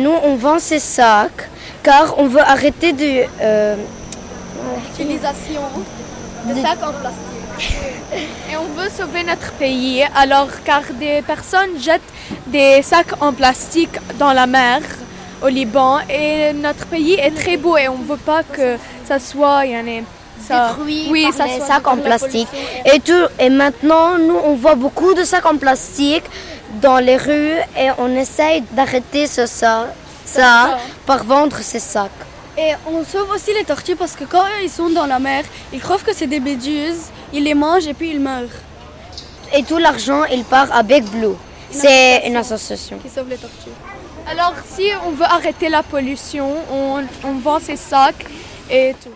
Nous, on vend ces sacs car on veut arrêter de... euh, Utilisation de sacs en plastique. Et on veut sauver notre pays, alors car des personnes jettent des sacs en plastique dans la mer au Liban et notre pays est très beau et on ne veut pas que ça soit y en ait, ça, détruits oui, par ça les sacs en la plastique. Et, tout, et maintenant, nous, on voit beaucoup de sacs en plastique dans les rues et on essaye d'arrêter ce ça, ça par vendre ces sacs. Et on sauve aussi les tortues parce que quand ils sont dans la mer, ils croient que c'est des méduses, ils les mangent et puis ils meurent. Et tout l'argent, il part à Big Blue. C'est une association. Qui sauvent les tortues. Alors si on veut arrêter la pollution, on, on vend ces sacs et tout.